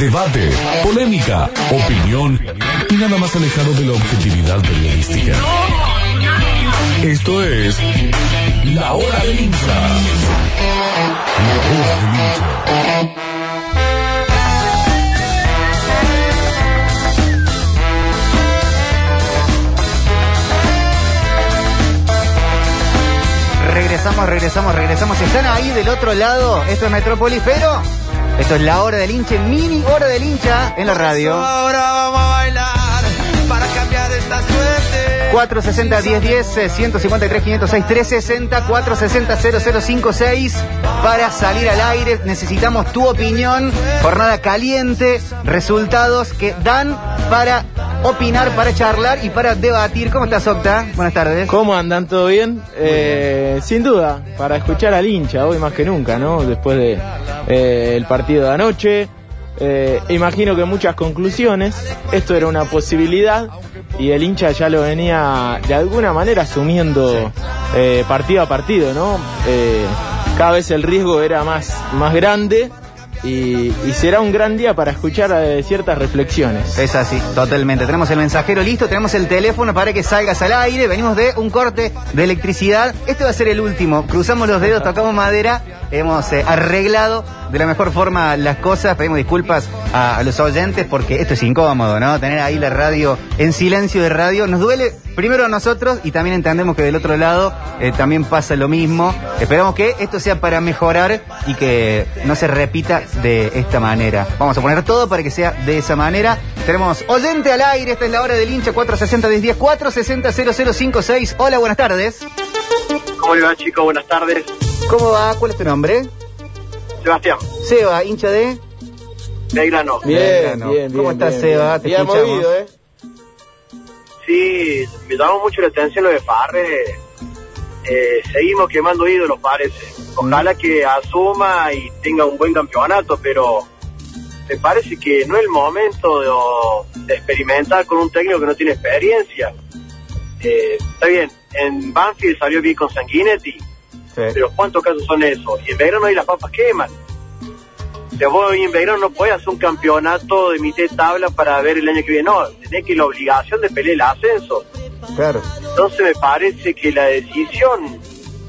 debate, polémica, opinión y nada más alejado de la objetividad periodística. Esto es La Hora del Hincha. La Hora del Hincha. Regresamos, regresamos, regresamos. ¿Están ahí del otro lado? Esto es Metrópolis, pero esto es la hora del hincha, mini hora del hincha en la radio. Ahora vamos a bailar para cambiar esta suerte. 460 1010 eh, 153 506 360 460 0056 para salir al aire necesitamos tu opinión jornada caliente resultados que dan para opinar para charlar y para debatir ¿cómo estás Octa? buenas tardes ¿Cómo andan? ¿Todo bien? Eh, sin duda, para escuchar al hincha hoy más que nunca, ¿no? Después de eh, el partido de anoche. Eh, imagino que muchas conclusiones. Esto era una posibilidad y el hincha ya lo venía de alguna manera asumiendo eh, partido a partido, ¿no? Eh, cada vez el riesgo era más, más grande y, y será un gran día para escuchar eh, ciertas reflexiones. Es así, totalmente. Tenemos el mensajero listo, tenemos el teléfono para que salgas al aire. Venimos de un corte de electricidad. Este va a ser el último. Cruzamos los dedos, tocamos madera. Hemos eh, arreglado de la mejor forma las cosas. Pedimos disculpas a, los oyentes porque esto es incómodo, ¿no? Tener ahí la radio en silencio de radio nos duele primero a nosotros y también entendemos que del otro lado eh, también pasa lo mismo. Esperamos que esto sea para mejorar y que no se repita de esta manera. Vamos a poner todo para que sea de esa manera. Tenemos oyente al aire, esta es la hora del hincha 460 1010 460 0056. Hola, buenas tardes. ¿Cómo le va, chicos? Buenas tardes. ¿Cómo va? ¿Cuál es tu nombre? Sebastián, Seba, hincha de... Belgrano. Bien, Belgrano. bien, bien. ¿Cómo estás, bien, Seba? bien. Te Bien escuchamos. movido, ¿eh? Sí, me llamó mucho la atención lo de Farre. Eh, seguimos quemando ídolos, parece. Ojalá que asuma y tenga un buen campeonato, pero me parece que no es el momento de, de experimentar con un técnico que no tiene experiencia. Eh, está bien, en Banfield salió bien con Sanguinetti, Sí. pero ¿cuántos casos son esos? Y en Belgrano ahí las papas queman. Vos en Belgrano no podés hacer un campeonato de mitad de tabla para ver el año que viene, no, tenés que la obligación de pelear el ascenso. Claro. Entonces me parece que la decisión,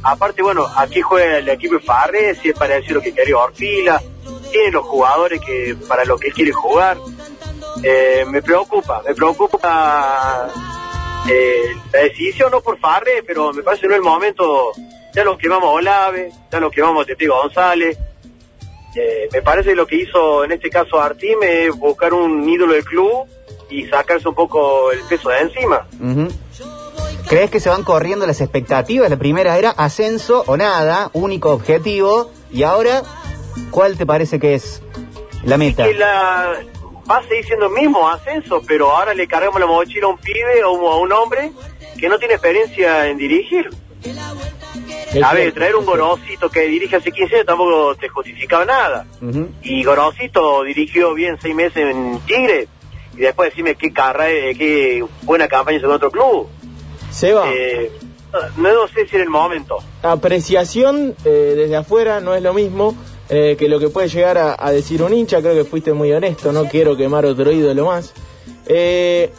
aparte, bueno, aquí juega el equipo de Farre, si es para decir lo que quería Orfila, tiene los jugadores que para lo que él quiere jugar. Eh, me preocupa, me preocupa eh, la decisión, no por Farre, pero me parece que no es el momento, ya lo quemamos a Olave, ya lo quemamos a Tetigo González. Eh, me parece que lo que hizo en este caso Artim es buscar un ídolo del club y sacarse un poco el peso de encima. ¿Crees que se van corriendo las expectativas? La primera era ascenso o nada, único objetivo. Y ahora, ¿cuál te parece que es la meta? que la va a seguir siendo el mismo ascenso, pero ahora le cargamos la mochila a un pibe o a un hombre que no tiene experiencia en dirigir. A ver, traer un Gorosito que dirige hace 15 años tampoco te justificaba nada. Y Gorosito dirigió bien seis meses en Tigre y después decime qué carrera, qué buena campaña hizo en otro club. Seba, Eh, no, no sé si era el momento. apreciación eh, desde afuera no es lo mismo eh, que lo que puede llegar a, a decir un hincha. Creo que fuiste muy honesto, no quiero quemar otro ídolo más. Eh,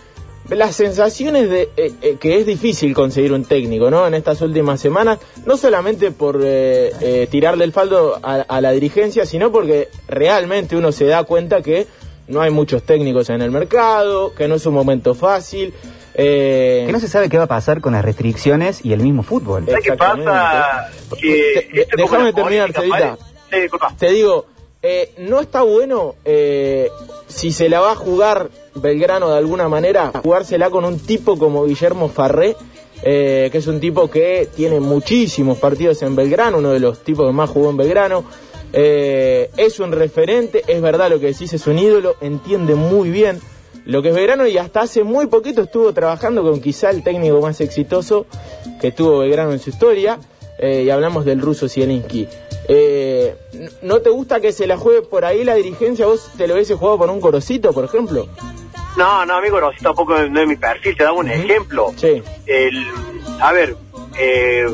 las sensaciones de eh, eh, que es difícil conseguir un técnico, ¿no? En estas últimas semanas, no solamente por eh, eh, tirarle el faldo a, a la dirigencia, sino porque realmente uno se da cuenta que no hay muchos técnicos en el mercado, que no es un momento fácil. eh, Que no se sabe qué va a pasar con las restricciones y el mismo fútbol. ¿Sabes qué pasa? Que De- esto es como déjame terminar. Te digo, eh, no está bueno eh, si se la va a jugar Belgrano de alguna manera, jugársela con un tipo como Guillermo Farré, eh, que es un tipo que tiene muchísimos partidos en Belgrano, uno de los tipos que más jugó en Belgrano. Eh, es un referente, es verdad lo que decís, es un ídolo, entiende muy bien lo que es Belgrano y hasta hace muy poquito estuvo trabajando con quizá el técnico más exitoso que tuvo Belgrano en su historia, eh, y hablamos del ruso Zielinski. Eh, ¿No te gusta que se la juegue por ahí la dirigencia? ¿Vos te lo hubiese jugado con un corocito, por ejemplo? No, no, amigo, no, así tampoco no es mi perfil, te daba un ejemplo. Sí. El, a ver, eh,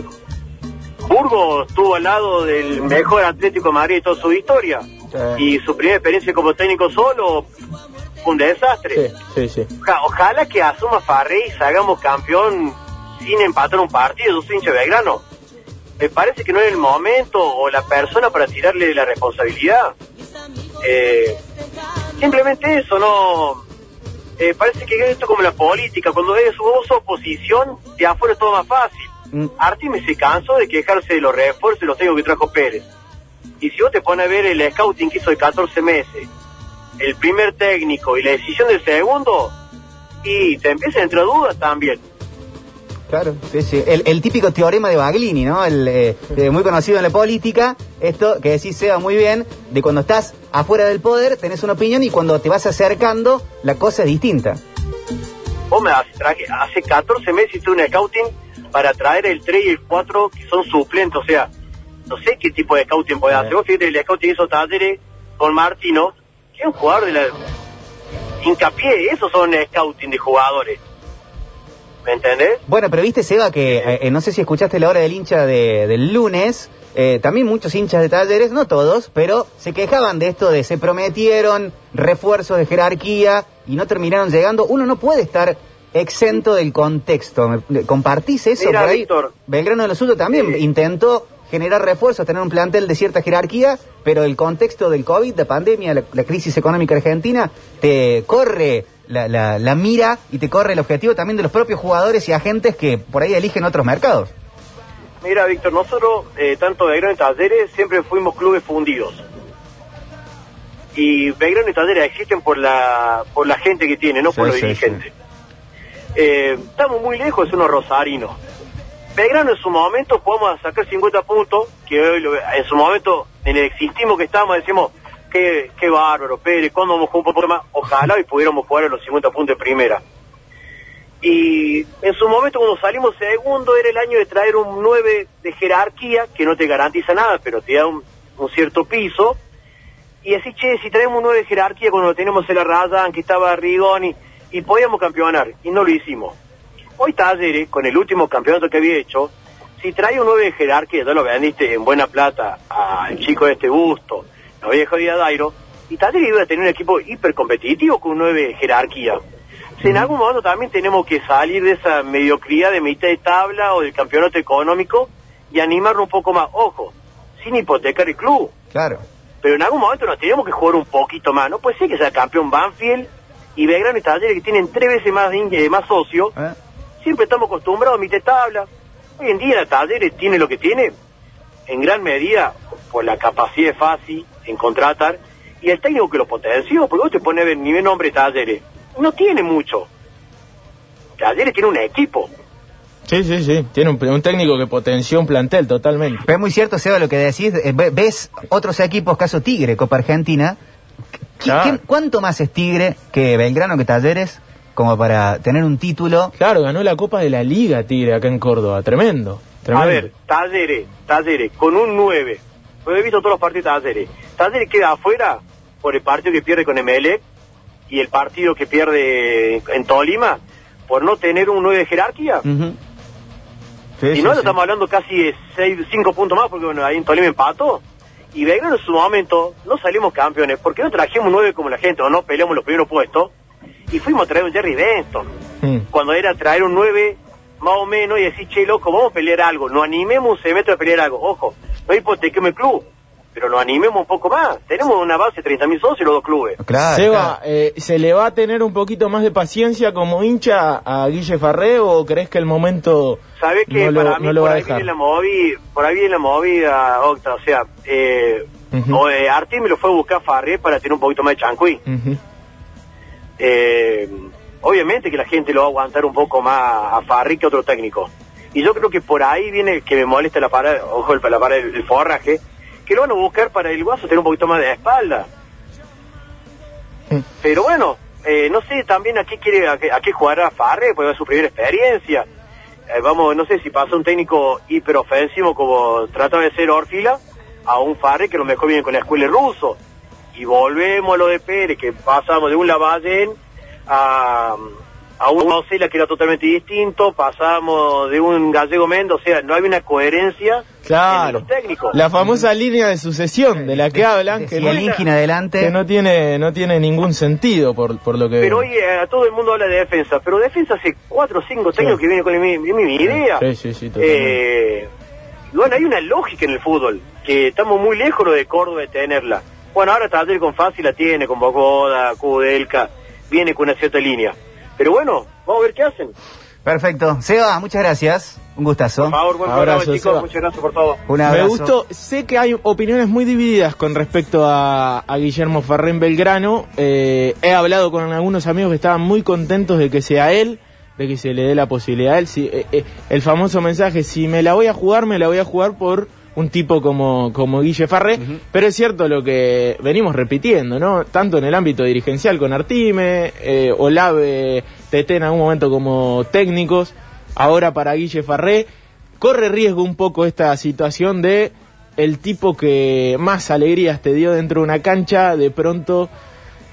Burgos estuvo al lado del mejor Atlético de Madrid de toda su historia. Y su primera experiencia como técnico solo fue un desastre. Sí, sí, sí. Oja- ojalá que asuma Farré y salgamos campeón sin empatar un partido. Yo soy hincha de Belgrano. Me parece que no es el momento o la persona para tirarle la responsabilidad. Eh, simplemente eso, no. Eh, parece que esto es como la política. Cuando es vos oposición, de afuera es todo más fácil. Mm. Artime se cansó de quejarse de los refuerzos y los técnicos que trajo Pérez. Y si vos te pones a ver el scouting que hizo de 14 meses, el primer técnico y la decisión del segundo, y te empiezan a entrar dudas también. Claro, sí, sí. El, el típico teorema de Baglini, ¿no? El, eh, eh, muy conocido en la política. Esto que decís, Seba, muy bien, de cuando estás afuera del poder tenés una opinión y cuando te vas acercando la cosa es distinta. Vos me hace, traje, hace 14 meses hice un scouting para traer el 3 y el 4 que son suplentes, o sea, no sé qué tipo de scouting puede hacer. Vos fíjate el scouting hizo Talleres con Martino, que es un jugador de la... Hincapié, esos son scouting de jugadores. ¿Me entendés? Bueno, pero viste, Seba, que eh, eh, no sé si escuchaste la hora del hincha de- del lunes. eh, también muchos hinchas de talleres, no todos, pero se quejaban de esto de se prometieron refuerzos de jerarquía y no terminaron llegando. Uno no puede estar exento del contexto. ¿Me- ¿Compartís eso Mira, por ahí? Víctor. Belgrano de los Usos también Sí. intentó generar refuerzos, tener un plantel de cierta jerarquía, pero el contexto del COVID, la pandemia, la, la crisis económica argentina, te corre la, la- la mira y te corre el objetivo también de los propios jugadores y agentes que por ahí eligen otros mercados. Mira, Víctor, nosotros, eh, tanto Belgrano y Talleres, siempre fuimos clubes fundidos. Y Belgrano y Talleres existen por la por la gente que tiene, no por los sí, dirigentes. Eh, estamos muy lejos de ser unos rosarinos. Belgrano en su momento podemos sacar 50 puntos, que hoy lo- en su momento, en el existismo que estábamos, decimos, qué, qué bárbaro, Pérez, ¿cuándo vamos a jugar un poco más? Ojalá y pudiéramos jugar a los 50 puntos de primera. Y en su momento cuando salimos segundo era el año de traer un 9 de jerarquía, que no te garantiza nada, pero te da un, cierto piso. Y así, che, si traemos un 9 de jerarquía cuando lo teníamos en la raya, que estaba Rigoni, y podíamos campeonar, y no lo hicimos. Hoy Talleres, con el último campeonato que había hecho, si trae un 9 de jerarquía, ya lo vendiste en buena plata al chico de este gusto, lo había jodido a Dairo, y Talleres iba a tener un equipo hiper competitivo con un 9 de jerarquía. Si en algún momento también tenemos que salir de esa mediocridad de mitad de tabla o del campeonato económico y animarnos un poco más. Ojo, sin hipotecar el club. Claro. Pero en algún momento nos tenemos que jugar un poquito más. No puede ser que sea campeón Banfield y Belgrano y Talleres que tienen tres veces más, in- eh, más socios. ¿Eh? Siempre estamos acostumbrados a mitad de tabla. Hoy en día Talleres tiene lo que tiene, en gran medida por la capacidad fácil en contratar y el técnico que lo potenció, porque vos te pones a ver nivel nombre Talleres, no tiene mucho. Talleres tiene un equipo. Sí, sí, sí. Tiene un, un técnico que potenció un plantel totalmente. Pero es muy cierto, Seba, lo que decís. eh, ve- ves otros equipos, caso Tigre, Copa Argentina. ¿Qui- Claro. quién- ¿Cuánto más es Tigre que Belgrano, que Talleres, como para tener un título? Claro, ganó la Copa de la Liga Tigre acá en Córdoba. Tremendo. tremendo. A ver, Talleres, Talleres, con un 9. He visto todos los partidos de Talleres. Talleres queda afuera por el partido que pierde con ML y el partido que pierde en Tolima por no tener un 9 de jerarquía. Sí, y sí, no sí. estamos hablando casi de 5 puntos más porque bueno, ahí en Tolima empató. Y Belgrano en su momento no salimos campeones porque no trajimos un 9 como la gente o no peleamos los primeros puestos y fuimos a traer un Jerry Benton Mm. cuando era traer un 9 más o menos y decir, che, loco, vamos a pelear algo, nos animemos un semestre a pelear algo. Ojo, no hipotequemos el club, pero nos animemos un poco más. Tenemos una base de 30.000 socios los dos clubes. Claro, Seba, claro. eh, ¿se le va a tener un poquito más de paciencia como hincha a Guille Farré o crees que el momento ¿Sabes que no lo, para mí no lo por va ahí dejar? viene la movida, por ahí viene la movida, Octa, o sea, eh, o, eh, Arti me lo fue a buscar a Farré para tener un poquito más de chancuí. Ujú. Eh, obviamente que la gente lo va a aguantar un poco más a Farri que otro técnico. Y yo creo que por ahí viene que me molesta la parada, ojo, la parada del el forraje, que lo van a buscar para el guaso tener un poquito más de espalda. Mm. Pero bueno, eh, no sé también a qué quiere, a qué, a qué jugará Farre, porque es su primera experiencia. Eh, vamos, no sé si pasa un técnico hiperofensivo como trata de ser Orfila, a un Farre que lo mejor viene con la escuela ruso. Y volvemos a lo de Pérez, que pasamos de un Lavallén a, a un Ocela que era totalmente distinto, pasábamos de un gallego Mendo, o sea, no había una coherencia en Claro. los técnicos. La famosa línea de sucesión de la que hablan, que no, adelante. que no tiene no tiene ningún sentido por, por lo que Pero hoy eh, todo el mundo habla de defensa, pero defensa hace cuatro o cinco técnicos que vienen con mi, mi, mi idea. Sí, sí, sí, totalmente. Eh, bueno, hay una lógica en el fútbol, que estamos muy lejos lo de Córdoba de tenerla. Bueno, ahora Talleres con Fácil la tiene, con Bogoda, Kudelka, viene con una cierta línea. Pero bueno, vamos a ver qué hacen. Perfecto. Seba, muchas gracias. Un gustazo. Por favor, buen Abrazo, programa, chicos. Muchas gracias por todo. Un Me abrazo. gustó, sé que hay opiniones muy divididas con respecto a, a Guillermo Farrén Belgrano. Eh, he hablado con algunos amigos que estaban muy contentos de que sea él, de que se le dé la posibilidad a él. Si, eh, eh, el famoso mensaje, si me la voy a jugar, me la voy a jugar por un tipo como, como Guille Farré. Pero es cierto lo que venimos repitiendo, ¿no? Tanto en el ámbito dirigencial con Artime, eh, Olave, Tete en algún momento como técnicos, ahora para Guille Farré corre riesgo un poco esta situación de el tipo que más alegrías te dio dentro de una cancha, de pronto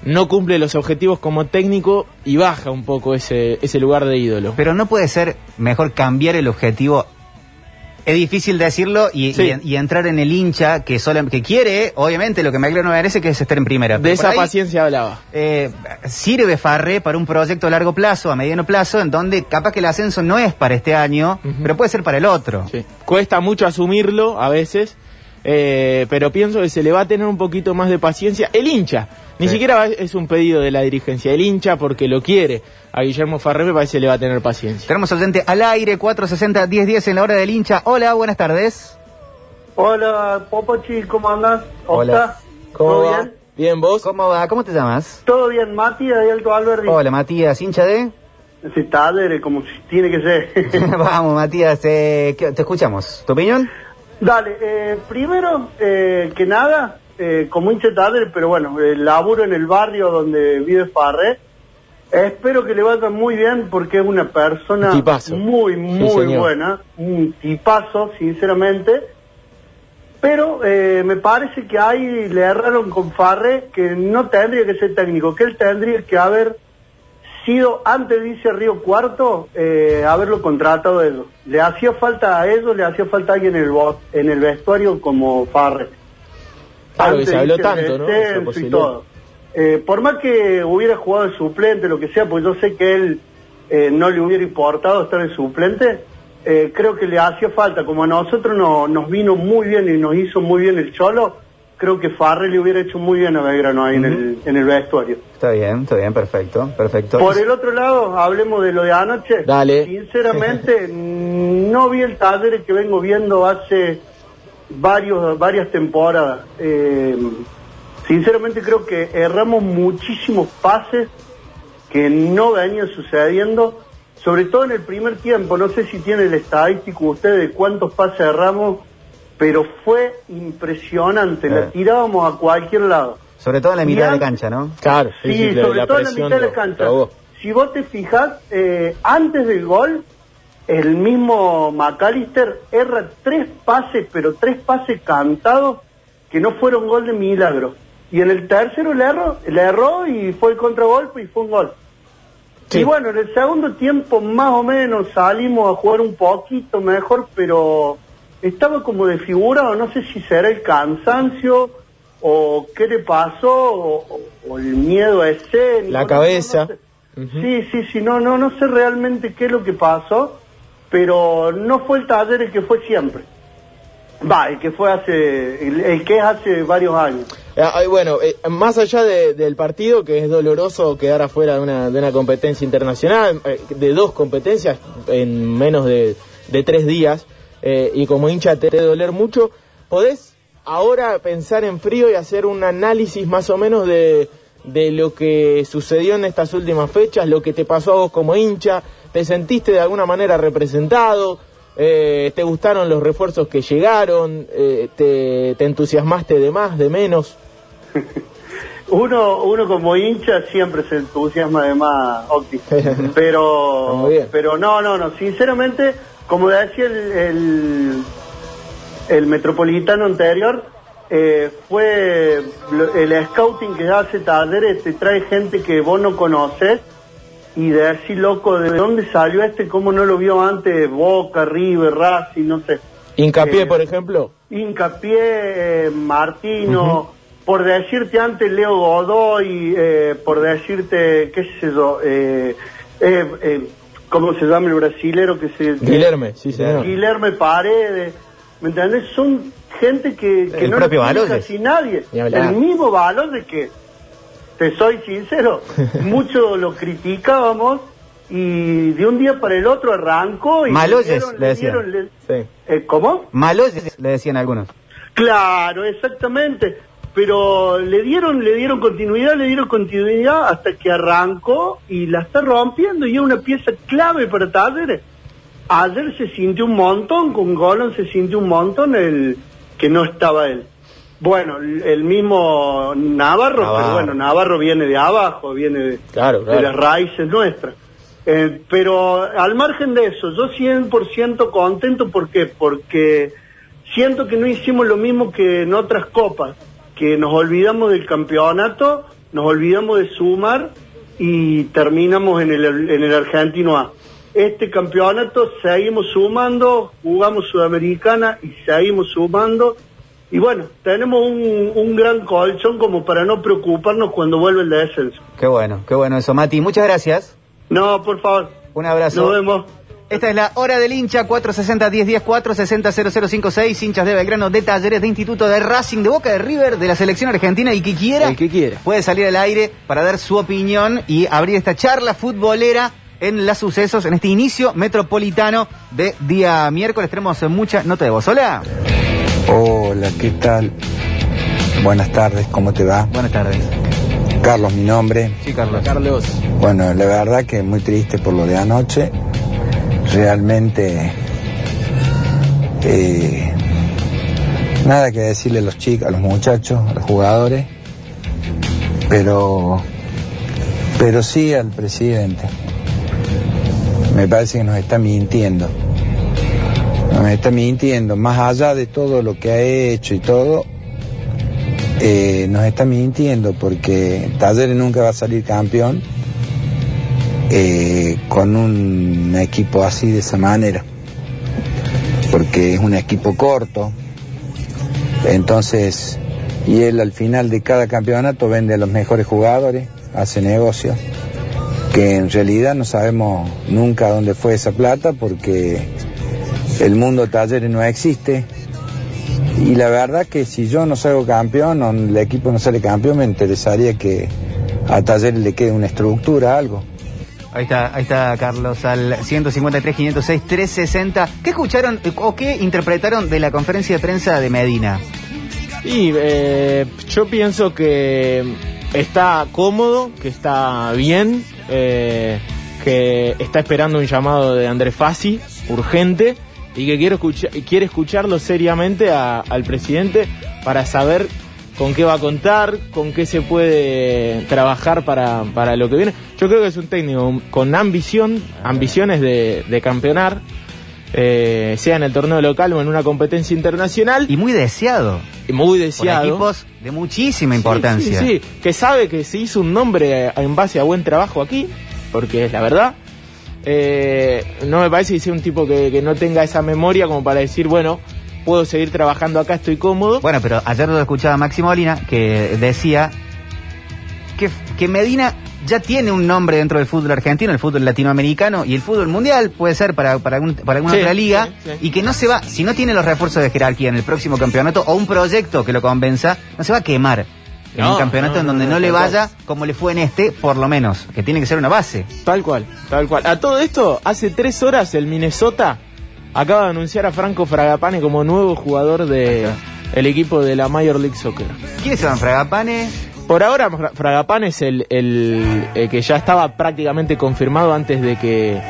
no cumple los objetivos como técnico y baja un poco ese, ese lugar de ídolo. Pero no puede ser mejor cambiar el objetivo. Es difícil decirlo y, Sí. y- y entrar en el hincha que sola- que quiere, obviamente, lo que me no merece, que es estar en primera. de esa ahí, paciencia hablaba. eh, sirve Farré para un proyecto a largo plazo, a mediano plazo, en donde capaz que el ascenso no es para este año, pero puede ser para el otro. Sí. Cuesta mucho asumirlo a veces, eh, pero pienso que se le va a tener un poquito más de paciencia. El hincha, ni Sí. siquiera es un pedido de la dirigencia, el hincha porque lo quiere. A Guillermo Farré me parece que le va a tener paciencia. Tenemos oyente al aire, 460-1010 en la hora del hincha. Hola, buenas tardes. Hola, Popochi, ¿cómo andas? Hola. ¿Cómo ¿Todo va? bien? Bien, vos. ¿Cómo va? ¿Cómo te llamas? Todo bien, Mati, de Alto Alberdi. Hola, Matías, hincha de... Ese Tadere, como si tiene que ser. Vamos, Matías, eh, ¿qué- te escuchamos. ¿Tu opinión? Dale, eh, primero eh, que nada, eh, como hincha de Tadere, pero bueno, el laburo en el barrio donde vive Farré, espero que le vaya muy bien porque es una persona tipazo. muy, muy buena, un tipazo, sinceramente. Pero eh, me parece que ahí le erraron con Farré que no tendría que ser técnico, que él tendría que haber sido, antes dice Río Cuarto, eh, haberlo contratado a ellos. Le hacía falta a ellos, le hacía falta alguien en el, en el vestuario como Farre. Claro, que Antes se habló tanto, ¿no? y todo. Eh, por más que hubiera jugado de suplente, lo que sea, pues yo sé que él eh, no le hubiera importado estar de suplente, eh, creo que le hacía falta, como a nosotros no- nos vino muy bien y nos hizo muy bien el Cholo, creo que Farre le hubiera hecho muy bien a Belgrano ahí en, el, en el vestuario. Está bien, está bien, perfecto, perfecto. Por el otro lado, hablemos de lo de anoche. Dale. Sinceramente, no vi el taller que vengo viendo hace varios, varias temporadas. Eh, sinceramente creo que erramos muchísimos pases que no venían sucediendo, sobre todo en el primer tiempo. No sé si tiene el estadístico usted de cuántos pases erramos, pero fue impresionante. Eh. La tirábamos a cualquier lado. Sobre todo en la mitad de antes- cancha, ¿no? Claro, Sí, la- sobre la todo en la presión mitad de la lo- cancha. lo ahogó. Si vos te fijas, eh, antes del gol, el mismo McAllister erra tres pases, pero tres pases cantados que no fueron gol de milagro. Y en el tercero le erró, le erró y fue el contragolpe y fue un gol. Sí. Y bueno, en el segundo tiempo más o menos salimos a jugar un poquito mejor, pero estaba como desfigurado, no sé si será el cansancio o qué le pasó o, el miedo a escénico. La no, cabeza. no sé. Sí, sí, sí, no, no, no sé realmente qué es lo que pasó, pero no fue el taller el que fue siempre. Va, el que fue hace, el, que es hace varios años. Ah, ay, bueno, eh, más allá de- del partido, que es doloroso quedar afuera de una, de una competencia internacional, eh, de dos competencias en menos de, de tres días, eh, y como hincha te debe doler mucho, ¿podés ahora pensar en frío y hacer un análisis más o menos de, de lo que sucedió en estas últimas fechas, lo que te pasó a vos como hincha? ¿Te sentiste de alguna manera representado? Eh, ¿Te gustaron los refuerzos que llegaron? Eh, te, ¿Te entusiasmaste de más, de menos? Uno, uno como hincha siempre se entusiasma de más, Octi. Pero, pero no, no, no. Sinceramente, como decía el, el, el metropolitano anterior, eh, fue el scouting que hace talleres, te trae gente que vos no conoces y de decir, loco, ¿de dónde salió este? ¿Cómo no lo vio antes? Boca, River, Racing, no sé. Hincapié, Eh, por ejemplo. Hincapié, eh, Martino, por decirte antes Leo Godoy, eh, por decirte, qué sé yo, eh, eh, eh, ¿cómo se llama el brasilero que se... Guilherme, sí, señor. Guilherme Paredes, ¿me entendés? Son gente que, que El no propio Baloyes. casi nadie. El mismo valor de que, te soy sincero, mucho lo criticábamos y de un día para el otro arrancó y... Maloyes, dieron- le decían. dieron- le- Sí. eh, ¿Cómo? Malos le decían algunos. Claro, exactamente. Pero le dieron, le dieron continuidad, le dieron continuidad hasta que arrancó y la está rompiendo y es una pieza clave para Talleres. Ayer se sintió un montón, con Golon se sintió un montón el que no estaba él. Bueno, el mismo Navarro, Navarro. pero bueno, Navarro viene de abajo, viene de, Claro, claro. de las raíces nuestras. Eh, pero al margen de eso, yo 100% contento, ¿por qué? Porque siento que no hicimos lo mismo que en otras copas, que nos olvidamos del campeonato, nos olvidamos de sumar y terminamos en el, en el Argentino A. Este campeonato seguimos sumando, jugamos Sudamericana y seguimos sumando. Y bueno, tenemos un, un gran colchón como para no preocuparnos cuando vuelve el descenso. Qué bueno, qué bueno eso, Mati. Muchas gracias. No, por favor. Un abrazo. Nos vemos. Esta es la hora del hincha, 460-1010, 460-0056, hinchas de Belgrano, de Talleres, de Instituto de Racing, de Boca de River, de la selección argentina y que quiera, El que quiera. puede salir al aire para dar su opinión y abrir esta charla futbolera en las sucesos, en este inicio metropolitano de día miércoles. Tenemos mucha nota de voz. Hola. Hola, ¿qué tal? Buenas tardes, ¿cómo te va? Buenas tardes. Carlos, mi nombre. Sí, Carlos. Carlos. Bueno, la verdad que muy triste por lo de anoche. Realmente, eh, nada que decirle a los chicos, a los muchachos, a los jugadores, pero, pero sí al presidente. Me parece que nos está mintiendo. Nos está mintiendo, más allá de todo lo que ha hecho y todo, eh, nos está mintiendo porque Talleres nunca va a salir campeón eh, con un equipo así de esa manera, porque es un equipo corto, entonces, y él al final de cada campeonato vende a los mejores jugadores, hace negocios, que en realidad no sabemos nunca dónde fue esa plata porque el mundo Talleres no existe, y la verdad que si yo no salgo campeón o el equipo no sale campeón, me interesaría que a Talleres le quede una estructura, algo. Ahí está, ahí está Carlos, al 153, 506, 360. ¿Qué escucharon eh, o qué interpretaron de la conferencia de prensa de Medina? Y eh, yo pienso que está cómodo, que está bien, eh, que está esperando un llamado de Andrés Fassi, urgente, y que quiere, escuchar, quiere escucharlo seriamente a- al presidente para saber con qué va a contar, con qué se puede trabajar para, para lo que viene. Yo creo que es un técnico con ambición, ambiciones de, de campeonar, eh, sea en el torneo local o en una competencia internacional, Y muy deseado. y muy Por deseado. equipos de muchísima Sí, importancia. Sí, sí, que sabe que se hizo un nombre en base a buen trabajo aquí, porque es la verdad. Eh, no me parece que sea un tipo que, que no tenga esa memoria como para decir, bueno, puedo seguir trabajando acá, estoy cómodo. Bueno, pero ayer lo escuchaba Máximo Molina que decía que, que Medina ya tiene un nombre dentro del fútbol argentino, el fútbol latinoamericano y el fútbol mundial, puede ser para, para, algún- para alguna Sí, otra liga, sí, sí. y que no se va, si no tiene los refuerzos de jerarquía en el próximo campeonato o un proyecto que lo convenza, no se va a quemar en No, un campeonato no, en donde no, le vaya como le fue en este, por lo menos, que tiene que ser una base. Tal cual, tal cual. A todo esto, hace tres horas el Minnesota acaba de anunciar a Franco Fragapane como nuevo jugador de el equipo de la Major League Soccer. ¿Quiénes se van? Fragapane, Por ahora Fra- Fragapane es el, el- el que ya estaba prácticamente confirmado antes de que,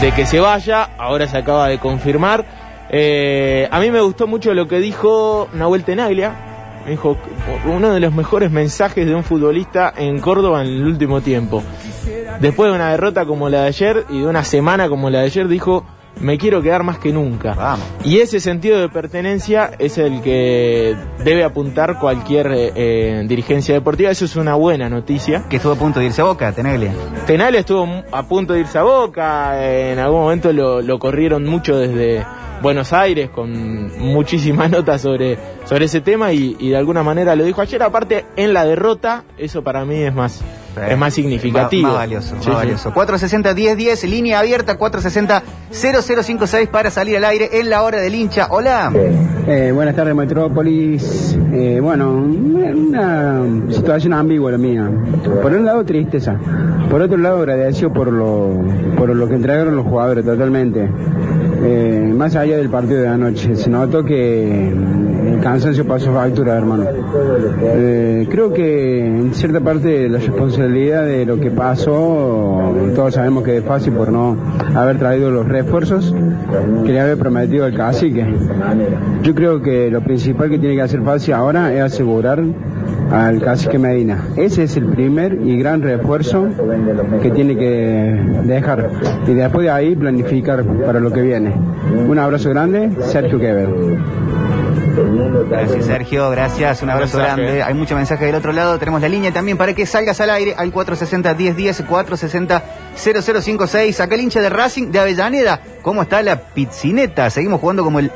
de que se vaya, ahora se acaba de confirmar. Eh, a mí me gustó mucho lo que dijo Nahuel Tenaglia, me dijo uno de los mejores mensajes de un futbolista en Córdoba en el último tiempo. Después de una derrota como la de ayer y de una semana como la de ayer, dijo, me quiero quedar más que nunca. Vamos. Y ese sentido de pertenencia es el que debe apuntar cualquier eh, eh, dirigencia deportiva. Eso es una buena noticia. Que estuvo a punto de irse a Boca, Teneglia. Tenal estuvo a punto de irse a Boca, en algún momento lo, lo corrieron mucho desde Buenos Aires con muchísimas notas sobre, sobre ese tema y, y de alguna manera lo dijo ayer. Aparte, en la derrota, eso para mí es más, es más significativo. Más, más valioso, más Sí, sí. valioso. 460-1010, línea abierta 460-0056 para salir al aire en la hora del hincha. Hola. Eh, buenas tardes, Metrópolis. Eh, bueno, una situación ambigua la mía. Por un lado, tristeza. Por otro lado, agradecido por lo, por lo que entregaron los jugadores totalmente. Eh, más allá del partido de anoche, se notó que el cansancio pasó factura, hermano. Eh, creo que en cierta parte la responsabilidad de lo que pasó, todos sabemos que es fácil por no haber traído los refuerzos que le había prometido el cacique. Yo creo que lo principal que tiene que hacer Fácil ahora es asegurar al cacique Medina. Ese es el primer y gran refuerzo que tiene que dejar. Y después de ahí planificar para lo que viene. Un abrazo grande, Sergio Quevedo. Gracias Sergio, gracias, un abrazo mensaje. grande. Hay mucho mensaje del otro lado, tenemos la línea también para que salgas al aire al 460-1010, 460-0056. Acá el hincha de Racing de Avellaneda. ¿Cómo está la pizzineta? Seguimos jugando como el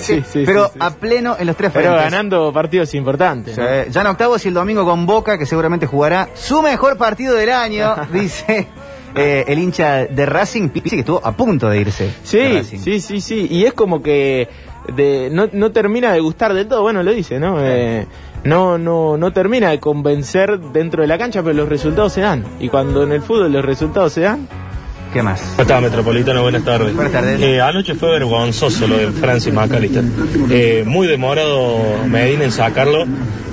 Sí, sí, pero sí, a pleno en los tres Pero frentes. ganando partidos importantes. ¿no? ya en octavos y el domingo con Boca, que seguramente jugará su mejor partido del año, dice eh, el hincha de Racing, Pizzi, que estuvo a punto de irse. Sí, sí, sí, sí. Y es como que de, no, no termina de gustar del todo. Bueno, lo dice, ¿no? Eh, no, no, no termina de convencer dentro de la cancha, pero los resultados se dan. Y cuando en el fútbol los resultados se dan, ¿Qué más? ¿Cómo está, Metropolitano? Buenas tardes. Buenas tardes. Eh, anoche fue vergonzoso lo de Francis McAllister. Eh, muy demorado Medina en sacarlo.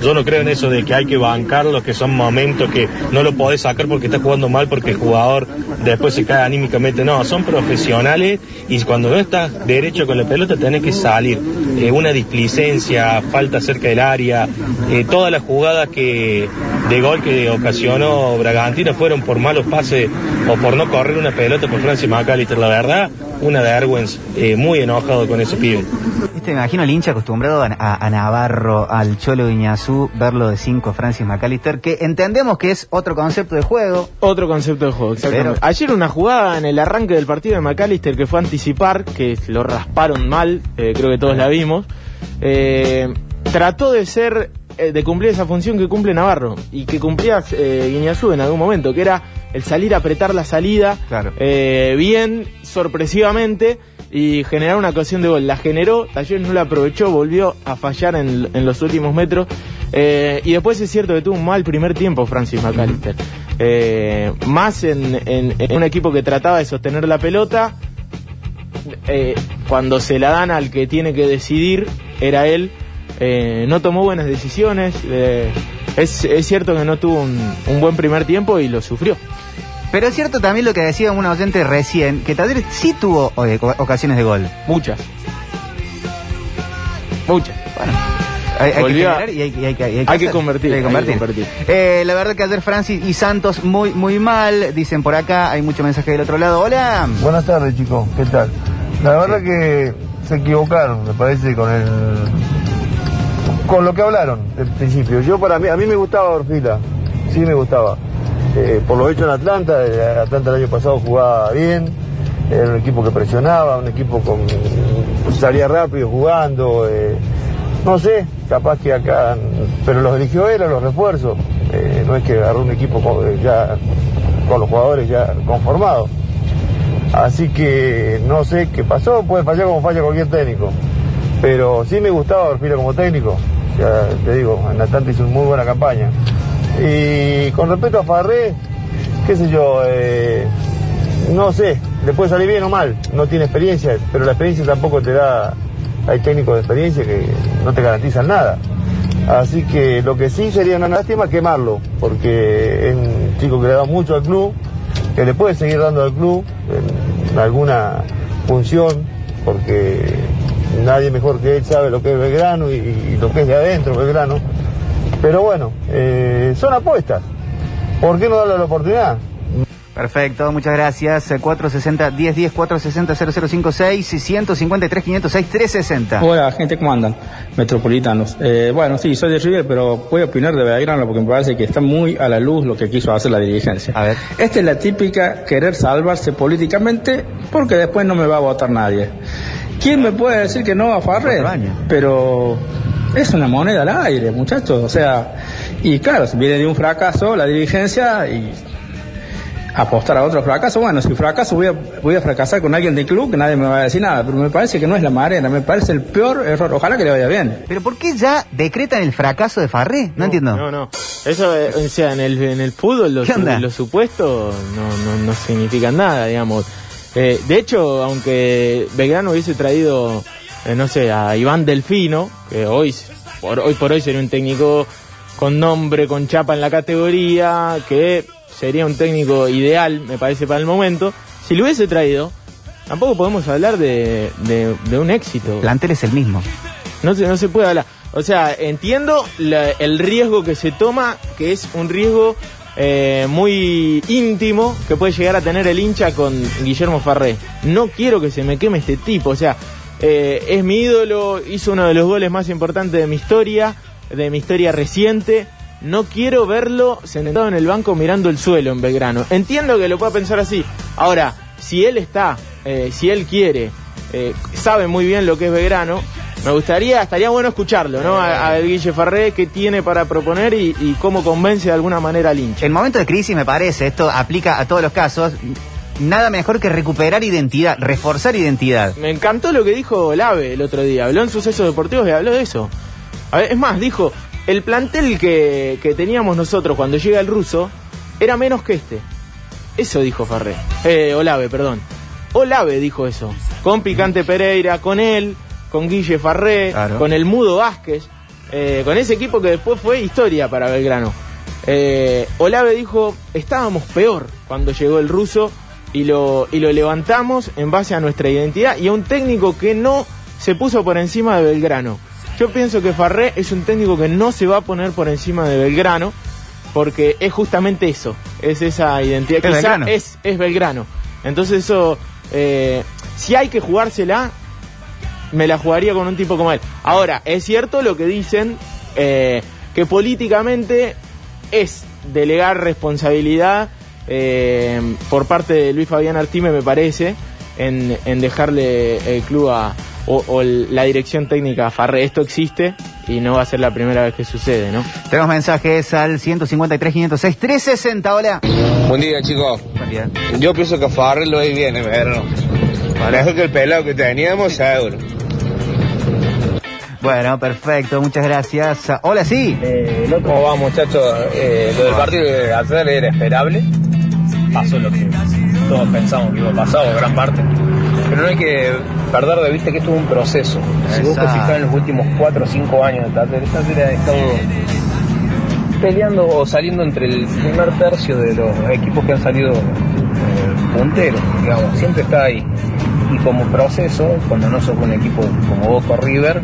Yo no creo en eso de que hay que bancarlo, que son momentos que no lo podés sacar porque está jugando mal, porque el jugador después se cae anímicamente. No, son profesionales y cuando no estás derecho con la pelota tenés que salir. Eh, una displicencia, falta cerca del área, eh, todas las jugadas que de gol que ocasionó Bragantino fueron por malos pases o por no correr una pelota por Francis McAllister. La verdad, una vergüenza. Eh, muy enojado con ese pibe. Este, me imagino el hincha acostumbrado a, a- a Navarro, al Cholo Iñazú, verlo de 5 Francis McAllister, que entendemos que es otro concepto de juego. otro concepto de juego. exactamente. Pero- Ayer una jugada en el arranque del partido de McAllister que fue anticipar, que lo rasparon mal, eh, creo que todos la vimos. Eh, trató de ser, eh, de cumplir esa función que cumple Navarro y que cumplía eh, Guiñazú en algún momento, que era el salir a apretar la salida Claro. eh, bien, sorpresivamente y generar una ocasión de gol. La generó, Talleres no la aprovechó, volvió a fallar en, en los últimos metros. Eh, y después es cierto que tuvo un mal primer tiempo Francis McAllister. Eh, más en, en- en un equipo que trataba de sostener la pelota. eh, cuando se la dan al que tiene que decidir, era él. no tomó buenas decisiones. es, es cierto que no tuvo un, un buen primer tiempo y lo sufrió. Pero es cierto también lo que decía un oyente recién, que Talleres sí tuvo eh, ocasiones de gol. Muchas. Muchas. Bueno, hay, hay que generar y hay, y hay y hay hay que hacer. convertir, Hay que hay que convertir. convertir. Eh, la verdad que ayer Francis y Santos muy muy mal, dicen por acá, hay mucho mensaje del otro lado. Hola. Buenas tardes, chicos. ¿Qué tal? La verdad que se equivocaron, me parece, con el con lo que hablaron del principio. Yo para mí, a mí me gustaba Orfila, sí me gustaba. Eh, por lo hecho en Atlanta, eh, Atlanta el año pasado jugaba bien, era un equipo que presionaba, un equipo con salía rápido jugando. eh, no sé, capaz que acá, pero los eligió él a los refuerzos. no es que agarró un equipo ya con los jugadores ya conformados. Así que no sé qué pasó, puede fallar como falla cualquier técnico. Pero sí me gustaba Orfila como técnico. Sea, te digo, en Atlanta hizo una muy buena campaña. Y con respecto a Farré, qué sé yo, eh, no sé, le puede salir bien o mal, no tiene experiencia, pero la experiencia tampoco te da, hay técnicos de experiencia que no te garantizan nada. Así que lo que sí sería una lástima quemarlo, porque es un chico que le da mucho al club, que le puede seguir dando al club en alguna función, porque nadie mejor que él sabe lo que es Belgrano y, y lo que es de adentro Belgrano. Pero bueno, eh, son apuestas. ¿Por qué no darle la oportunidad? Perfecto, muchas gracias. Eh, 460-1010, 460-0056, 153-506, 360. Hola, gente, ¿cómo andan? Metropolitanos. Eh, bueno, sí, soy de River, pero voy a opinar de Belgrano porque me parece que está muy a la luz lo que quiso hacer la dirigencia. A ver. Esta es la típica querer salvarse políticamente porque después no me va a votar nadie. ¿Quién me puede decir que no a Farré? Cuatro años. Pero es una moneda al aire, muchachos. O sea, y claro, viene de un fracaso la dirigencia y apostar a otro fracaso. Bueno, si fracaso voy a, voy a fracasar con alguien del club que nadie me va a decir nada, pero me parece que no es la marena, me parece el peor error. Ojalá que le vaya bien. ¿Pero por qué ya decretan el fracaso de Farré? No, entiendo. No, no. Eso, eh, o sea, en el, en el fútbol los supuestos no, no, no significan nada, digamos. Eh, de hecho, aunque Belgrano hubiese traído, eh, no sé, a Iván Delfino, que hoy por, hoy por hoy sería un técnico con nombre, con chapa en la categoría, que sería un técnico ideal, me parece, para el momento. Si lo hubiese traído, tampoco podemos hablar de, de, de un éxito. El plantel es el mismo. No se, no se puede hablar. O sea, entiendo la- el riesgo que se toma, que es un riesgo eh, muy íntimo que puede llegar a tener el hincha con Guillermo Farré. No quiero que se me queme este tipo. O sea, eh, es mi ídolo, hizo uno de los goles más importantes de mi historia, de mi historia reciente. No quiero verlo sentado en el banco mirando el suelo en Belgrano. Entiendo que lo pueda pensar así. Ahora, si él está, eh, si él quiere, eh, sabe muy bien lo que es Belgrano, me gustaría, estaría bueno escucharlo, ¿no? A, a Guille Farré, qué tiene para proponer y, y cómo convence de alguna manera al hincha. En momento de crisis, me parece, esto aplica a todos los casos, nada mejor que recuperar identidad, reforzar identidad. Me encantó lo que dijo Lave el otro día. Habló en Sucesos Deportivos y habló de eso. A ver, es más, dijo, el plantel que, que teníamos nosotros cuando llega el ruso era menos que este. Eso dijo Farré. Eh, Olave, perdón. Olave dijo eso. Con Picante Pereira, con él, con Guille Farré, Claro. con el Mudo Vázquez, eh, con ese equipo que después fue historia para Belgrano. Eh, Olave dijo, estábamos peor cuando llegó el ruso y lo, y lo levantamos en base a nuestra identidad y a un técnico que no se puso por encima de Belgrano. Yo pienso que Farré es un técnico que no se va a poner por encima de Belgrano porque es justamente eso, es esa identidad. Es Quizá Belgrano. Es, es Belgrano. Entonces eso, eh, si hay que jugársela, me la jugaría con un tipo como él. Ahora, es cierto lo que dicen, eh, que políticamente es delegar responsabilidad eh, por parte de Luis Fabián Artime, me parece, en, en dejarle el club a, o, la dirección técnica a Farré. Esto existe y no va a ser la primera vez que sucede, ¿no? Tenemos mensajes al 153 506 360, hola. Buen día, chicos. Buen día. Yo pienso que Farrell lo ahí viene, verlo. Mejor que el pelado que teníamos, seguro. Bueno, perfecto, muchas gracias. Hola, sí. ¿Cómo va, muchachos? Eh, lo del partido de ayer era esperable. Pasó lo que todos pensamos que iba a pasar, o gran parte. Pero no hay que perder de vista que esto es un proceso. Si vos te en los últimos 4 o 5 años de Tater, Tater ha estado peleando o saliendo entre el primer tercio de los equipos que han salido eh, punteros, digamos, siempre está ahí. Y como proceso, cuando no sos un equipo como Boca River,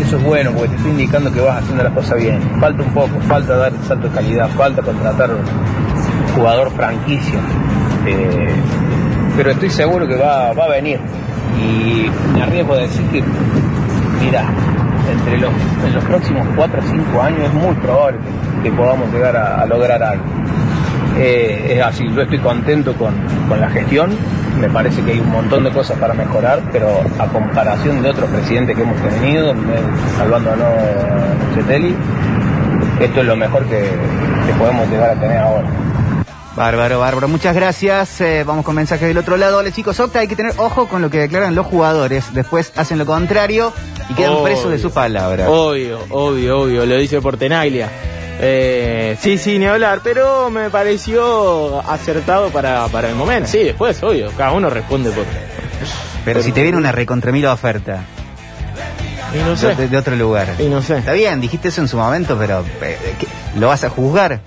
eso es bueno porque te está indicando que vas haciendo las cosas bien. Falta un poco, falta dar el salto de calidad, falta contratar jugador franquicia. Eh, pero estoy seguro que va, va a venir. Y me arriesgo a decir que, mira, entre los, en los próximos 4 o 5 años es muy probable que, podamos llegar a, lograr algo. Eh, es así, yo estoy contento con, con la gestión, me parece que hay un montón de cosas para mejorar, pero a comparación de otros presidentes que hemos tenido, salvando a no Chetelli, esto es lo mejor que, que podemos llegar a tener ahora. Bárbaro, bárbaro. Muchas gracias. Eh, vamos con mensajes del otro lado. Hola chicos, Octa, hay que tener ojo con lo que declaran los jugadores. Después hacen lo contrario y quedan Obvio. presos de su palabra. Obvio, obvio, obvio, lo dice por Tenaglia. Eh, sí, sí, ni hablar, pero me pareció acertado para, para el momento. Sí, después, obvio, cada uno responde por... Pero si te viene una recontremila oferta Y no sé, de- de otro lugar. y no sé. Está bien, dijiste eso en su momento, pero eh, ¿qué? ¿lo vas a juzgar?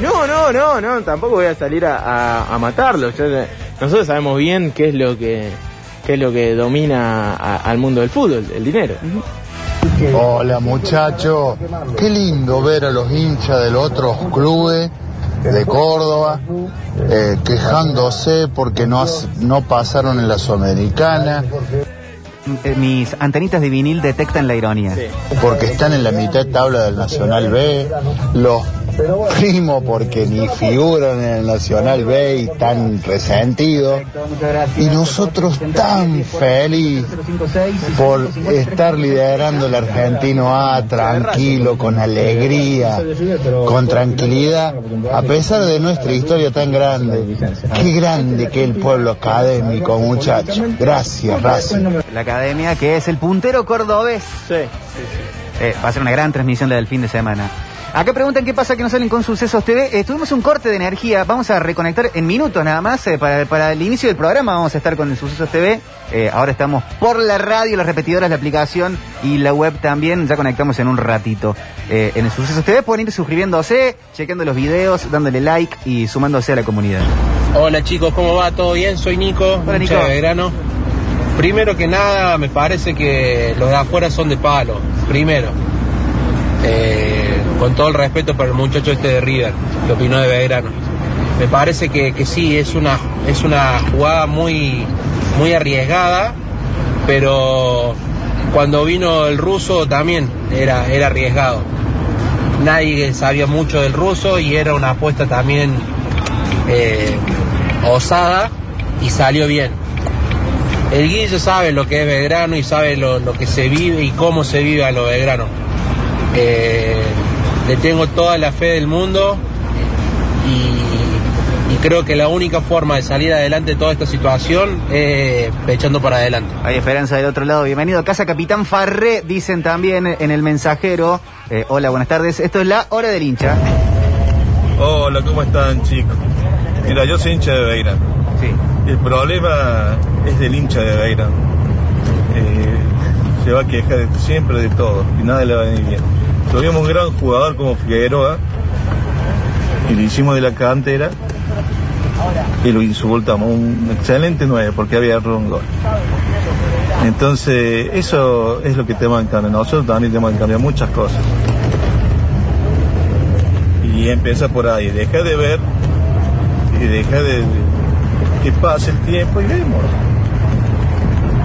No, no, no, no, tampoco voy a salir a, a- a matarlo. Yo- nosotros sabemos bien qué es lo que qué es lo que domina a- al mundo del fútbol, el dinero. Hola muchachos, qué lindo ver a los hinchas de los otros clubes de Córdoba, eh, quejándose porque no, no pasaron en la Sudamericana, Eh, Mis antenitas de vinil detectan la ironía. porque están en la mitad de tabla del Nacional B, los primos porque ni figuran en el Nacional B y están resentidos, y nosotros tan feliz por estar liderando el argentino A tranquilo, con alegría, con tranquilidad, a pesar de nuestra historia tan grande. Qué grande que el pueblo académico, muchachos. Gracias, Racing. La academia que es el puntero cordobés. Eh, va a ser una gran transmisión la del fin de semana. Acá preguntan qué pasa que no salen con Sucesos TV. Eh, tuvimos un corte de energía. Vamos a reconectar en minutos nada más. eh, para, para el inicio del programa vamos a estar con el Sucesos TV. Eh, ahora estamos por la radio, las repetidoras, la aplicación y la web también. Ya conectamos en un ratito. Eh, en el Sucesos TV pueden ir suscribiéndose, chequeando los videos, dándole like y sumándose a la comunidad. Hola chicos, ¿cómo va? ¿Todo bien? Soy Nico, Hola, Nico. de Belgrano. Primero que nada, me parece que los de afuera son de palo. Primero. Eh, con todo el respeto para el muchacho este de River, que opinó de Belgrano. Me parece que, que sí, es una, es una jugada muy, muy arriesgada, pero cuando vino el ruso también era, era arriesgado. Nadie sabía mucho del ruso y era una apuesta también eh, osada y salió bien. El Guille sabe lo que es Belgrano y sabe lo, lo que se vive y cómo se vive a lo Belgrano. Eh, le tengo toda la fe del mundo y, y creo que la única forma de salir adelante de toda esta situación es echando para adelante. Hay esperanza del otro lado. Bienvenido a casa, Capitán Farré, dicen también en el mensajero. Eh, hola, buenas tardes. Esto es la hora del hincha. Hola, ¿cómo están chicos? Mira, yo soy hincha de Beira. Sí. El problema es del hincha de Beira. Eh, se va a quejar de- siempre de todo y nada le va a venir bien. Tuvimos un gran jugador como Figueroa y le hicimos de la cantera y lo insultamos. Un excelente 9 porque había errado gol. Entonces, eso es lo que tenemos que cambiar. Nosotros también tenemos que cambiar muchas cosas. Y empieza por ahí. Deja de ver y deja de, de- que pase el tiempo y vemos.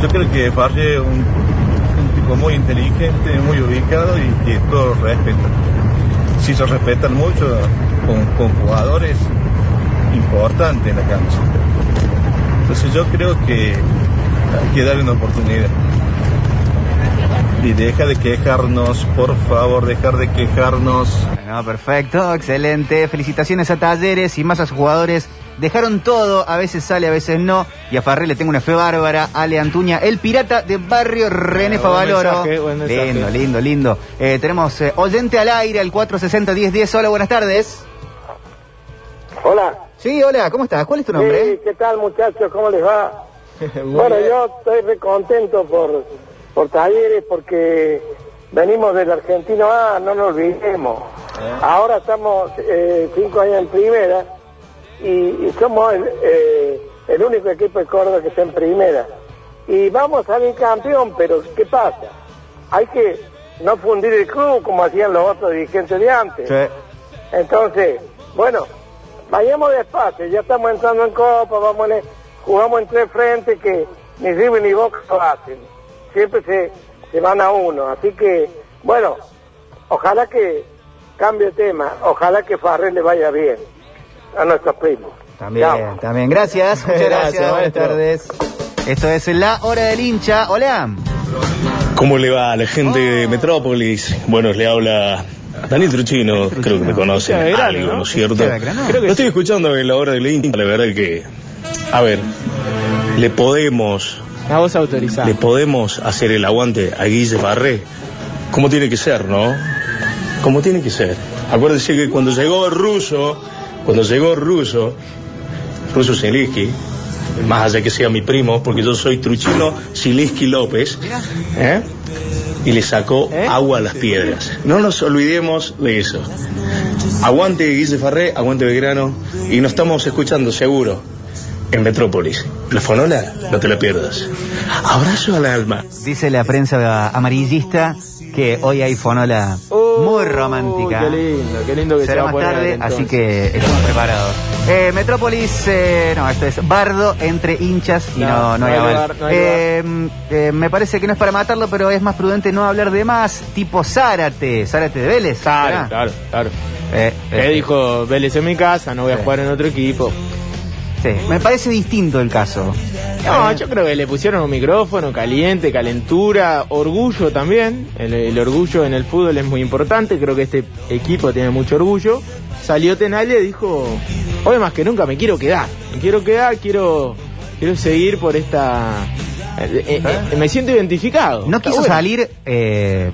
Yo creo que Farge es un, muy inteligente, muy ubicado y que todos respetan. Sí se respetan mucho con, con jugadores importantes en la cancha. Entonces yo creo que hay que darle una oportunidad. Y deja de quejarnos, por favor, dejar de quejarnos. No, perfecto, excelente. Felicitaciones a Talleres y más a sus jugadores. Dejaron todo, a veces sale, a veces no. Y a Farré le tengo una fe bárbara. Ale Antuña, el pirata de barrio René buen Favaloro. mensaje, buen mensaje. Lindo, lindo, lindo. Eh, tenemos eh, oyente al aire, al 460-1010. Hola, buenas tardes. Hola. Sí, hola, ¿cómo estás? ¿Cuál es tu nombre? Sí, ¿qué tal muchachos? ¿Cómo les va? bueno, bien. yo estoy re contento por, por Talleres porque venimos del Argentino A, no nos olvidemos. Ahora estamos eh, cinco años en primera y, y somos el, eh, el único equipo de Córdoba que está en primera. Y vamos a salir campeón, pero ¿qué pasa? Hay que no fundir el club como hacían los otros dirigentes de antes. Entonces, bueno, vayamos despacio, ya estamos entrando en Copa, vamos en- jugamos en tres frentes que ni River ni Boca lo hacen. Siempre se, se van a uno. Así que, bueno, ojalá que cambie el tema, ojalá que Farrell le vaya bien a nuestros primos. También, Chao. también. Gracias, muchas gracias. Gracias, buenas tardes. Esto es la hora del hincha. Hola. ¿Cómo le va a la gente de Metrópolis? Bueno, le habla Daniel Truchino, creo que me conoce Hincha de Belgrano, algo, ¿no? ¿no es cierto? Creo que Lo sí. estoy escuchando en la hora del hincha, la verdad que, a ver, le podemos, A vos autorizada. le podemos hacer el aguante a Guille Barré, como tiene que ser, ¿no? Como tiene que ser. Acuérdense que cuando llegó el ruso, cuando llegó el ruso, ruso Zelinsky, más allá que sea mi primo, porque yo soy Truchino Zelinsky López, ¿eh? y le sacó agua a las piedras. No nos olvidemos de eso. Aguante Guille Farré, aguante Belgrano, y nos estamos escuchando seguro en Metrópolis. La fonola, no te la pierdas. Abrazo al alma. Dice la prensa amarillista que hoy hay fonola. Muy romántica. Qué lindo, qué lindo que Será se va a más poner, tarde, entonces. así que estamos preparados. Eh, Metrópolis, eh, no, esto es bardo entre hinchas y no, No, no, hay lugar, no hay Eh, eh, me parece que no es para matarlo, pero es más prudente no hablar de más, tipo Zárate, Zárate de Vélez. Claro, claro, claro. Eh, Que eh, dijo, Vélez en mi casa, no voy a jugar en otro equipo. sí, me parece distinto el caso. No, yo creo que le pusieron un micrófono caliente, calentura, orgullo también. El, el orgullo en el fútbol es muy importante. Creo que este equipo tiene mucho orgullo. Salió Tenaglia y dijo: Hoy más que nunca me quiero quedar. Me quiero quedar, quiero, quiero seguir por esta. eh, eh, eh, me siento identificado. No quiso bueno. salir, eh,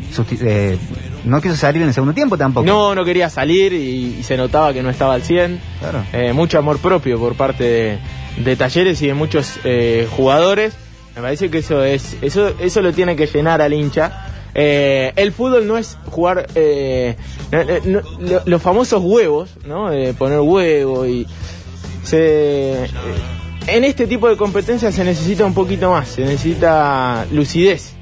no quiso salir en el segundo tiempo tampoco. No, no quería salir y, y se notaba que no estaba al 100. Claro. Eh, mucho amor propio por parte de, de Talleres y de muchos eh, jugadores. Me parece que eso es eso eso lo tiene que llenar al hincha. Eh, el fútbol no es jugar eh, no- no- lo- los famosos huevos, ¿no? De poner huevo y se eh, en este tipo de competencias se necesita un poquito más, se necesita lucidez.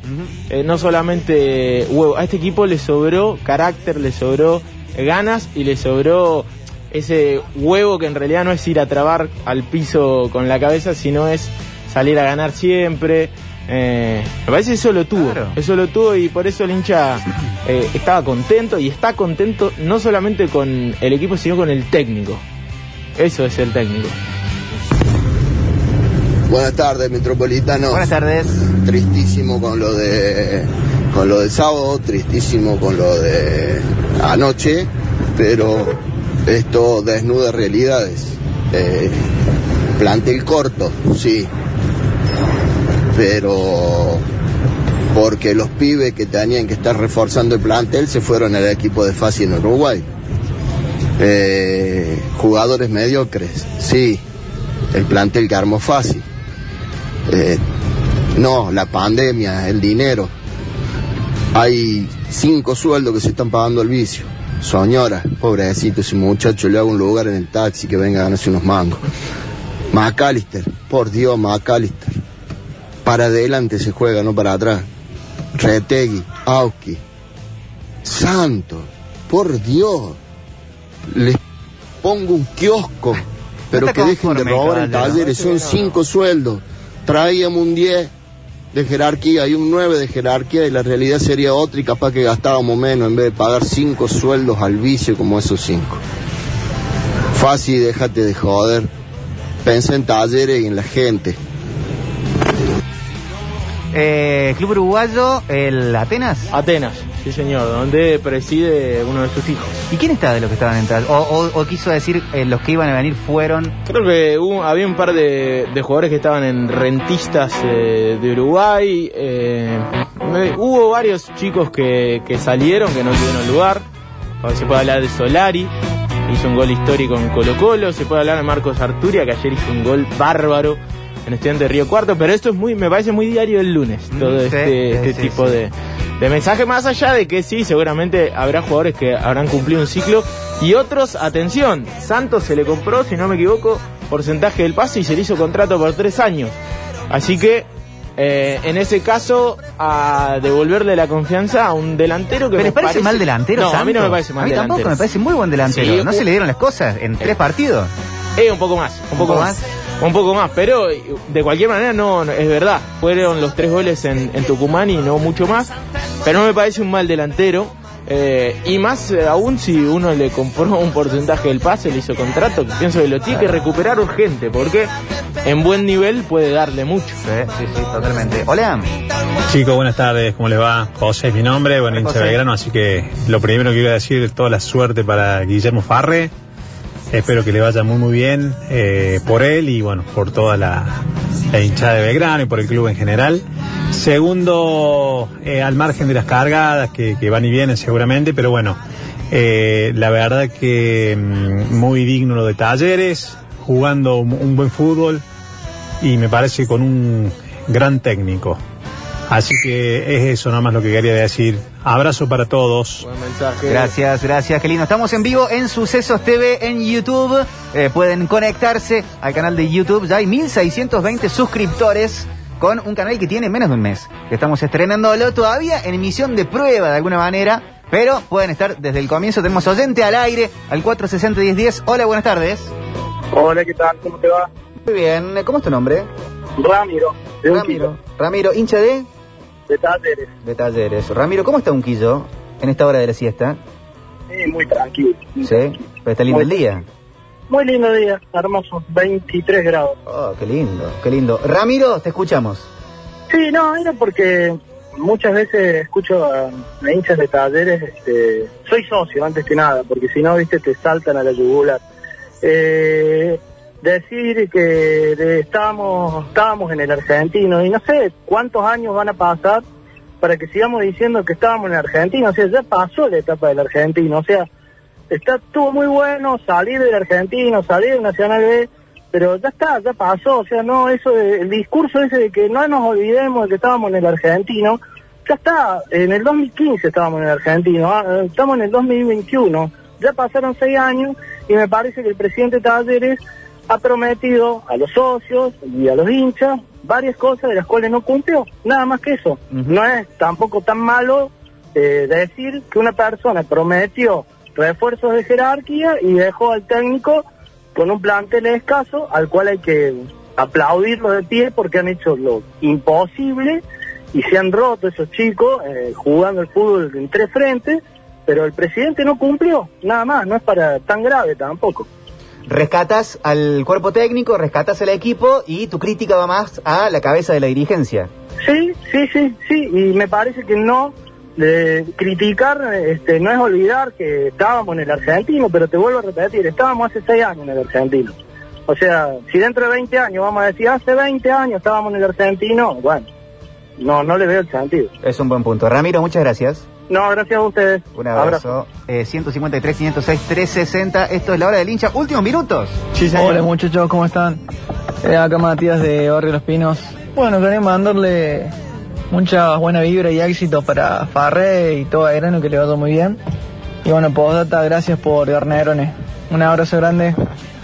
Eh, no solamente huevo. A este equipo le sobró carácter, le sobró ganas y le sobró ese huevo que en realidad no es ir a trabar al piso con la cabeza, sino es salir a ganar siempre. Eh, me parece que eso lo tuvo, Claro. eso lo tuvo y por eso el hincha eh, estaba contento y está contento no solamente con el equipo, sino con el técnico. Eso es el técnico. Buenas tardes, Metropolitano. Buenas tardes. Tristísimo con lo de con lo del sábado, tristísimo con lo de anoche, pero esto desnuda realidades. Eh, plantel corto, sí, pero porque los pibes que tenían que estar reforzando el plantel se fueron al equipo de Fasi en Uruguay. Eh, jugadores mediocres, sí, el plantel que armó Fasi. Eh, no, la pandemia, el dinero. Hay cinco sueldos que se están pagando al vicio. Señora, pobrecito ese muchacho, le hago un lugar en el taxi que venga a ganarse unos mangos. McAllister, por Dios, McAllister. Para adelante se juega, no para atrás. Retegui, Auski. Santo, por Dios. Les pongo un kiosco, pero que dejen de robar en talleres. Son cinco sueldos. Traíamos un 10 de jerarquía y un 9 de jerarquía y la realidad sería otra y capaz que gastábamos menos en vez de pagar cinco sueldos al vicio como esos cinco. Fácil, déjate de joder. Pensa en talleres y en la gente. Eh, Club Uruguayo, el Atenas. Atenas, sí señor, donde preside uno de sus hijos. ¿Y quién está de los que estaban entrando? O, o- o quiso decir eh, los que iban a venir fueron. Creo que hubo- había un par de, de jugadores que estaban en rentistas eh, de Uruguay. eh, eh, hubo varios chicos que, que salieron, que no tuvieron lugar. Se puede hablar de Solari, hizo un gol histórico en Colo Colo. Se puede hablar de Marcos Arturia, que ayer hizo un gol bárbaro en Estudiante de Río Cuarto. Pero esto es muy, me parece muy diario el lunes, todo sí, este, este sí, tipo sí. de, de mensaje. Más allá de que sí, seguramente habrá jugadores que habrán cumplido un ciclo. Y otros, atención, Santos se le compró, si no me equivoco, porcentaje del pase y se le hizo contrato por tres años. Así que, eh, en ese caso, a devolverle la confianza a un delantero que ¿Pero me les parece, mal delantero? No, a mí no me Santos? parece mal A mí delantero. tampoco, me parece muy buen delantero. Sí, ¿No un- se le dieron las cosas en tres partidos? Eh, un poco más, un poco poco más. Un poco más, pero eh, de cualquier manera no, no, es verdad. Fueron los tres goles en, en Tucumán y no mucho más. Pero no me parece un mal delantero. eh, y más eh, aún si uno le compró un porcentaje del pase, le hizo contrato, que pienso que lo tiene que recuperar urgente, porque en buen nivel puede darle mucho. Sí, sí, sí, totalmente. Hola. Chicos, buenas tardes, ¿cómo les va? José es mi nombre, bueno, hincha Belgrano, así que lo primero que quiero decir, toda la suerte para Guillermo Farre. Espero que le vaya muy muy bien eh, por él y bueno, por toda la, hinchada de Belgrano y por el club en general. Segundo, eh, al margen de las cargadas que, van y vienen seguramente, pero bueno, eh, la verdad que mm, muy digno lo de Talleres, jugando un buen fútbol y me parece con un gran técnico. Así que es eso nomás lo que quería decir. Abrazo para todos. Buen mensaje. Gracias, gracias, qué lindo. Estamos en vivo en Sucesos TV en YouTube. Eh, pueden conectarse al canal de YouTube. Ya hay 1620 suscriptores con un canal que tiene menos de un mes. Que estamos estrenándolo todavía en emisión de prueba de alguna manera. pero pueden estar desde el comienzo. Tenemos oyente al aire al 460-1010. Hola, buenas tardes. Hola, ¿qué tal? ¿Cómo te va? Muy bien, ¿cómo es tu nombre? Ramiro. Ramiro. Ramiro, hincha de... De talleres. De talleres. Ramiro, ¿cómo está Unquillo en esta hora de la siesta? Sí, muy tranquilo. Sí, pero está lindo el día. Muy lindo día, hermoso, 23 grados. Oh, qué lindo, qué lindo. Ramiro, te escuchamos. Sí, no, era porque muchas veces escucho a, a hinchas de talleres, este, soy socio antes que nada, porque si no, viste, te saltan a la yugular. Eh, decir que estábamos, estábamos en el argentino y no sé cuántos años van a pasar para que sigamos diciendo que estábamos en el argentino, o sea, ya pasó la etapa del argentino, o sea, está estuvo muy bueno salir del argentino, salir del Nacional B, pero ya está, ya pasó, o sea, no, eso, el discurso ese de que no nos olvidemos de que estábamos en el argentino, ya está, en el 2015 estábamos en el argentino, ah, estamos en el 2021, ya pasaron seis años y me parece que el presidente Talleres ha prometido a los socios y a los hinchas varias cosas de las cuales no cumplió, nada más que eso. No es tampoco tan malo eh, decir que una persona prometió refuerzos de jerarquía y dejó al técnico con un plantel escaso al cual hay que aplaudirlo de pie porque han hecho lo imposible y se han roto esos chicos eh, jugando el fútbol en tres frentes, pero el presidente no cumplió, nada más, no es para tan grave tampoco. Rescatas al cuerpo técnico, rescatas al equipo y tu crítica va más a la cabeza de la dirigencia. Sí, sí, sí, sí, y me parece que no de criticar este, no es olvidar que estábamos en el argentino, pero te vuelvo a repetir, estábamos hace seis años en el argentino. O sea, si dentro de 20 años vamos a decir, hace 20 años estábamos en el argentino, bueno, no, no le veo el sentido. Es un buen punto. Ramiro, muchas gracias. No, gracias a ustedes. Un abrazo. Eh, 153, 506, 360. Esto es la hora del hincha. Últimos minutos. Hola muchachos, ¿cómo están? Eh, acá Matías de Barrio Los Pinos. Bueno, quería mandarle mucha buena vibra y éxito para Farré y todo Grano que le vaya muy bien. Y bueno, postdata, gracias por Garnerone. Un abrazo grande.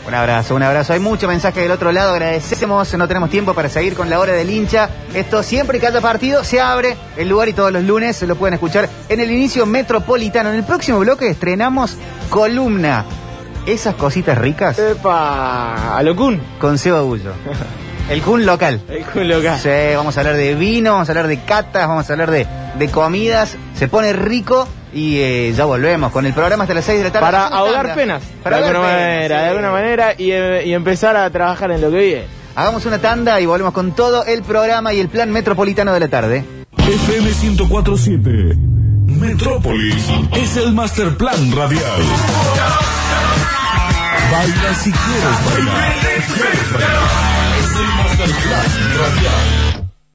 Un abrazo, un abrazo. Hay mucho mensaje del otro lado. Agradecemos. No tenemos tiempo para seguir con la hora del hincha. Esto siempre que haya partido se abre el lugar y todos los lunes lo pueden escuchar en el inicio metropolitano. En el próximo bloque estrenamos columna. Esas cositas ricas. ¡Epa! A lo Kun. Con Seba Bullo. El Kun local. El Kun local. Sí, vamos a hablar de vino, vamos a hablar de catas, vamos a hablar de, de comidas. Se pone rico y eh, ya volvemos con el programa hasta las 6 de la tarde. Para ahogar tanda. penas. Para de alguna penas, manera, sí. de alguna manera y, y empezar a trabajar en lo que viene. Hagamos una tanda y volvemos con todo el programa y el plan metropolitano de la tarde. FM 1047. Metrópolis es el master plan radial. Baila si quieres bailar. Es el master plan radial.